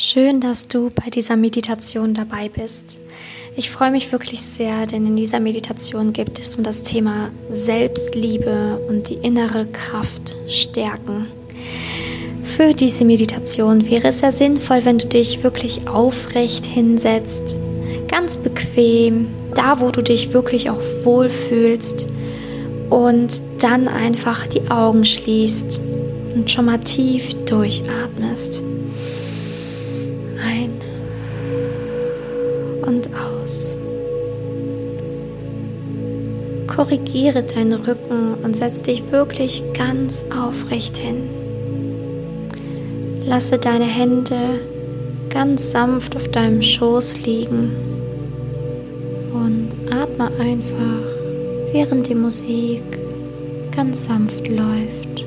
Schön, dass du bei dieser Meditation dabei bist. Ich freue mich wirklich sehr, denn in dieser Meditation gibt es um das Thema Selbstliebe und die innere Kraft stärken. Für diese Meditation wäre es sehr sinnvoll, wenn du dich wirklich aufrecht hinsetzt, ganz bequem, da wo du dich wirklich auch wohlfühlst und dann einfach die Augen schließt und schon mal tief durchatmest. Korrigiere deinen Rücken und setz dich wirklich ganz aufrecht hin. Lasse deine Hände ganz sanft auf deinem Schoß liegen und atme einfach, während die Musik ganz sanft läuft.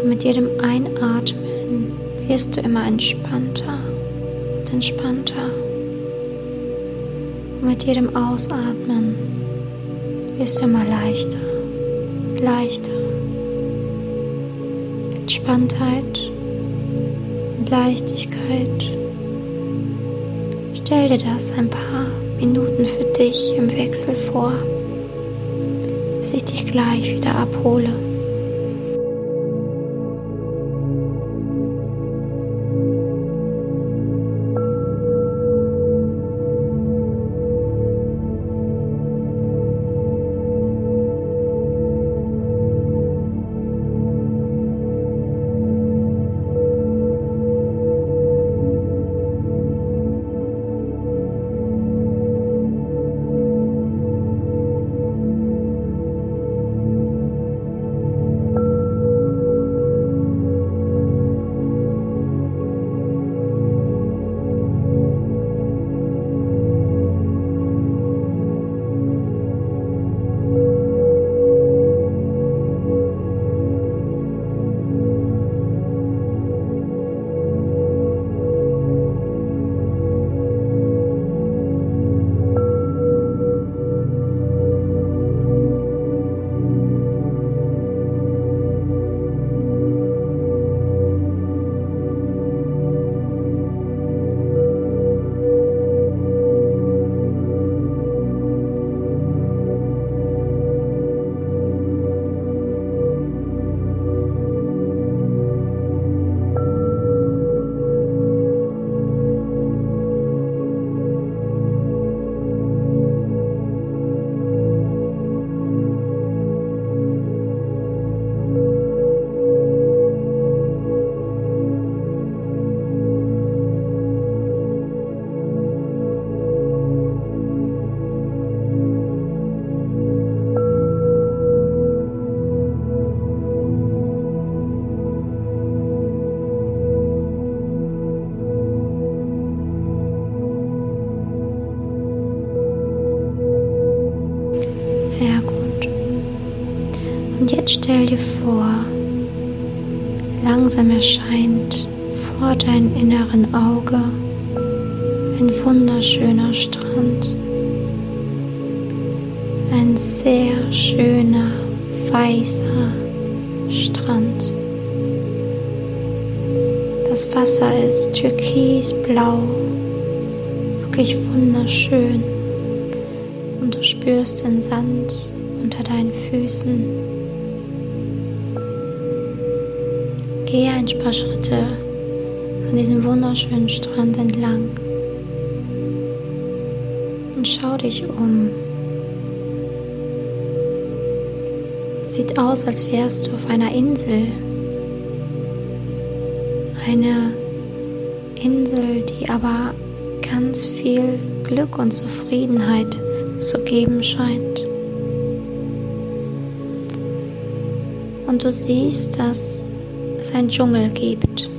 Und mit jedem Einatmen wirst du immer entspannter und entspannter. Und mit jedem Ausatmen wirst du immer leichter und leichter. Entspanntheit und Leichtigkeit. Stell dir das ein paar Minuten für dich im Wechsel vor, bis ich dich gleich wieder abhole. Sehr gut. Und jetzt stell dir vor, langsam erscheint vor deinem inneren Auge ein wunderschöner Strand. Ein sehr schöner, weißer Strand. Das Wasser ist türkisblau, wirklich wunderschön und du spürst den Sand unter deinen Füßen. Gehe ein paar Schritte an diesem wunderschönen Strand entlang und schau dich um. Sieht aus, als wärst du auf einer Insel. Eine Insel, die aber ganz viel Glück und Zufriedenheit zu geben scheint. Und du siehst, dass es einen Dschungel gibt.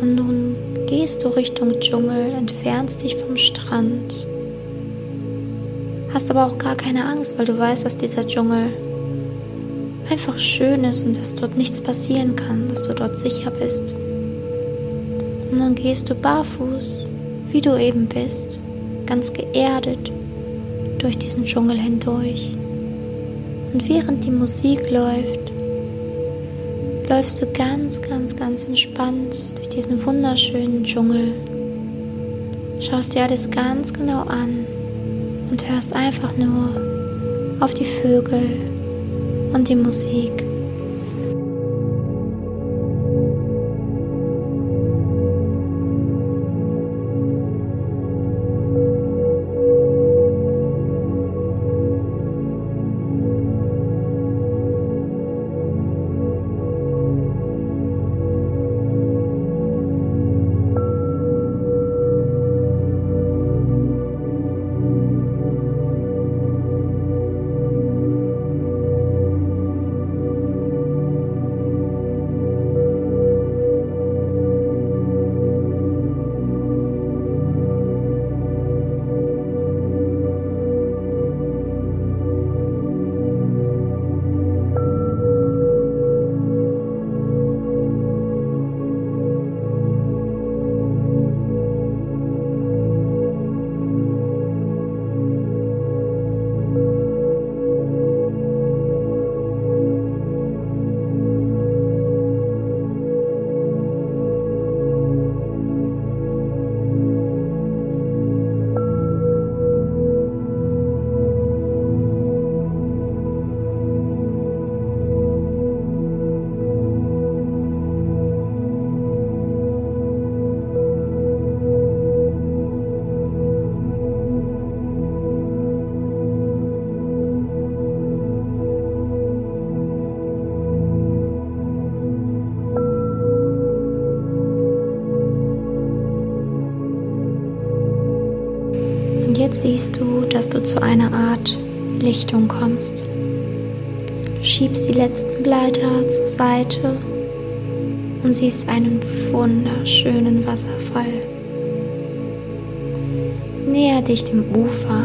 Und nun gehst du Richtung Dschungel, entfernst dich vom Strand, hast aber auch gar keine Angst, weil du weißt, dass dieser Dschungel einfach schön ist und dass dort nichts passieren kann, dass du dort sicher bist. Und dann gehst du barfuß, wie du eben bist, ganz geerdet durch diesen Dschungel hindurch. Und während die Musik läuft, läufst du ganz, ganz, ganz entspannt durch diesen wunderschönen Dschungel. Schaust dir alles ganz genau an und hörst einfach nur auf die Vögel und die Musik. Siehst du, dass du zu einer Art Lichtung kommst. Du schiebst die letzten Blätter zur Seite und siehst einen wunderschönen Wasserfall. Näher dich dem Ufer.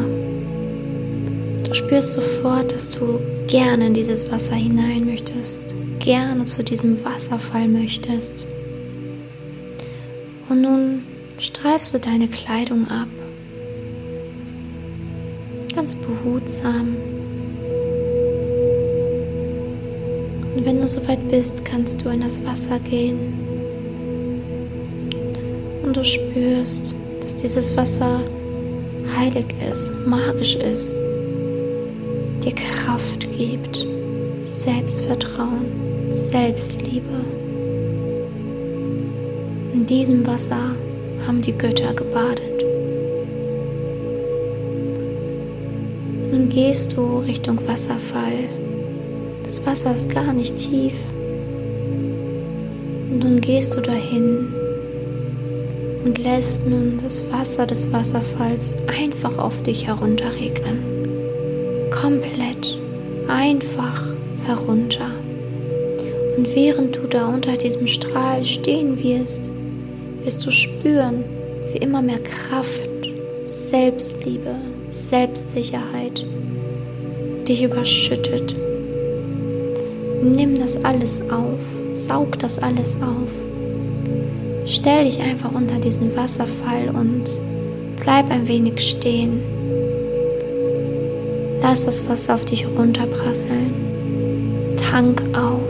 Du spürst sofort, dass du gerne in dieses Wasser hinein möchtest, gerne zu diesem Wasserfall möchtest. Und nun streifst du deine Kleidung ab ganz behutsam. Und wenn du soweit bist, kannst du in das Wasser gehen. Und du spürst, dass dieses Wasser heilig ist, magisch ist, dir Kraft gibt, Selbstvertrauen, Selbstliebe. In diesem Wasser haben die Götter gebadet. Gehst du Richtung Wasserfall. Das Wasser ist gar nicht tief. Und nun gehst du dahin und lässt nun das Wasser des Wasserfalls einfach auf dich herunterregnen. Komplett, einfach herunter. Und während du da unter diesem Strahl stehen wirst, wirst du spüren, wie immer mehr Kraft, Selbstliebe, Selbstsicherheit dich überschüttet. Nimm das alles auf, saug das alles auf. Stell dich einfach unter diesen Wasserfall und bleib ein wenig stehen. Lass das Wasser auf dich runterprasseln. Tank auf.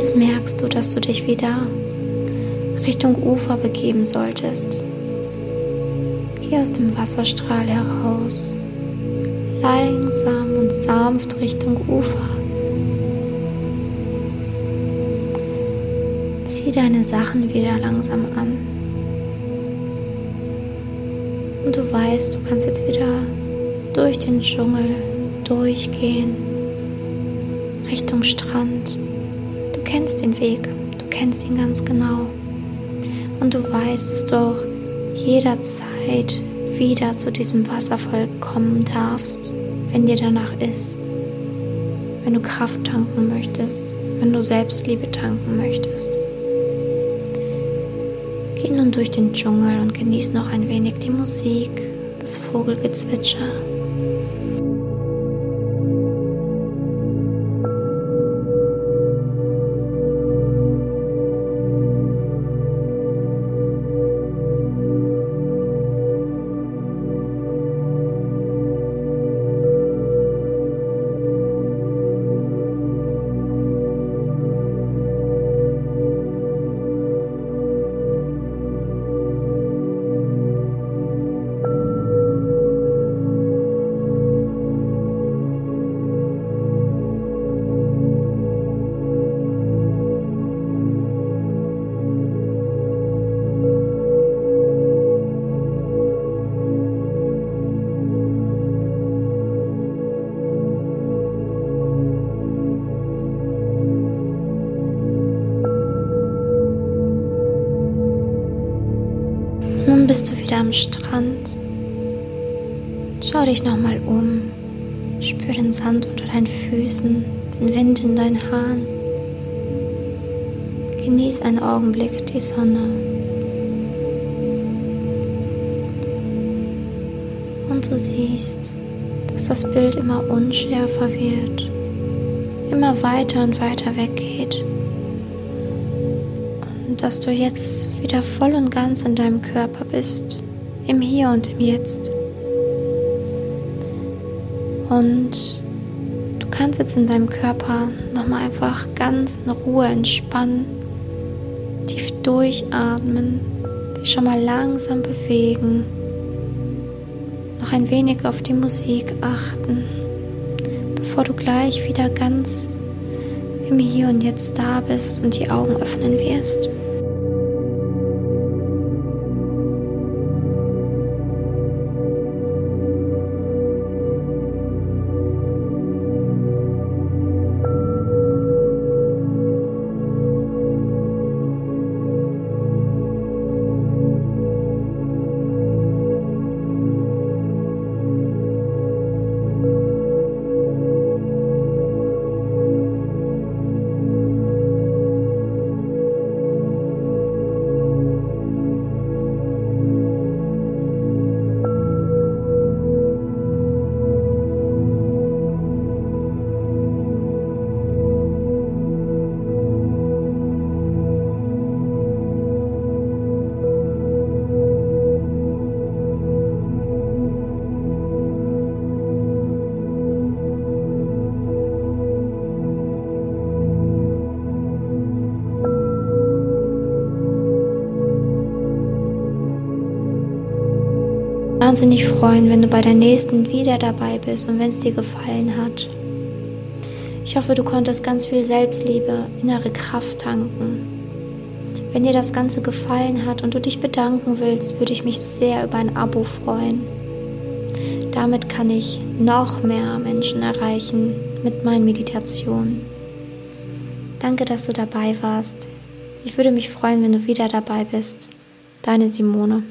Jetzt merkst du, dass du dich wieder Richtung Ufer begeben solltest. Geh aus dem Wasserstrahl heraus, langsam und sanft Richtung Ufer. Zieh deine Sachen wieder langsam an. Und du weißt, du kannst jetzt wieder durch den Dschungel durchgehen Richtung Strand. Du kennst den Weg, du kennst ihn ganz genau. Und du weißt, dass du auch jederzeit wieder zu diesem Wasserfall kommen darfst, wenn dir danach ist. Wenn du Kraft tanken möchtest, wenn du Selbstliebe tanken möchtest. Geh nun durch den Dschungel und genieß noch ein wenig die Musik, das Vogelgezwitscher bist du wieder am Strand. Schau dich nochmal um. Spür den Sand unter deinen Füßen, den Wind in deinen Haaren. Genieß einen Augenblick die Sonne. Und du siehst, dass das Bild immer unschärfer wird, immer weiter und weiter weggeht dass du jetzt wieder voll und ganz in deinem Körper bist, im Hier und im Jetzt. Und du kannst jetzt in deinem Körper nochmal einfach ganz in Ruhe entspannen, tief durchatmen, dich schon mal langsam bewegen, noch ein wenig auf die Musik achten, bevor du gleich wieder ganz im Hier und Jetzt da bist und die Augen öffnen wirst. Wahnsinnig freuen, wenn du bei der nächsten wieder dabei bist und wenn es dir gefallen hat. Ich hoffe, du konntest ganz viel Selbstliebe, innere Kraft tanken. Wenn dir das Ganze gefallen hat und du dich bedanken willst, würde ich mich sehr über ein Abo freuen. Damit kann ich noch mehr Menschen erreichen mit meinen Meditationen. Danke, dass du dabei warst. Ich würde mich freuen, wenn du wieder dabei bist. Deine Simone.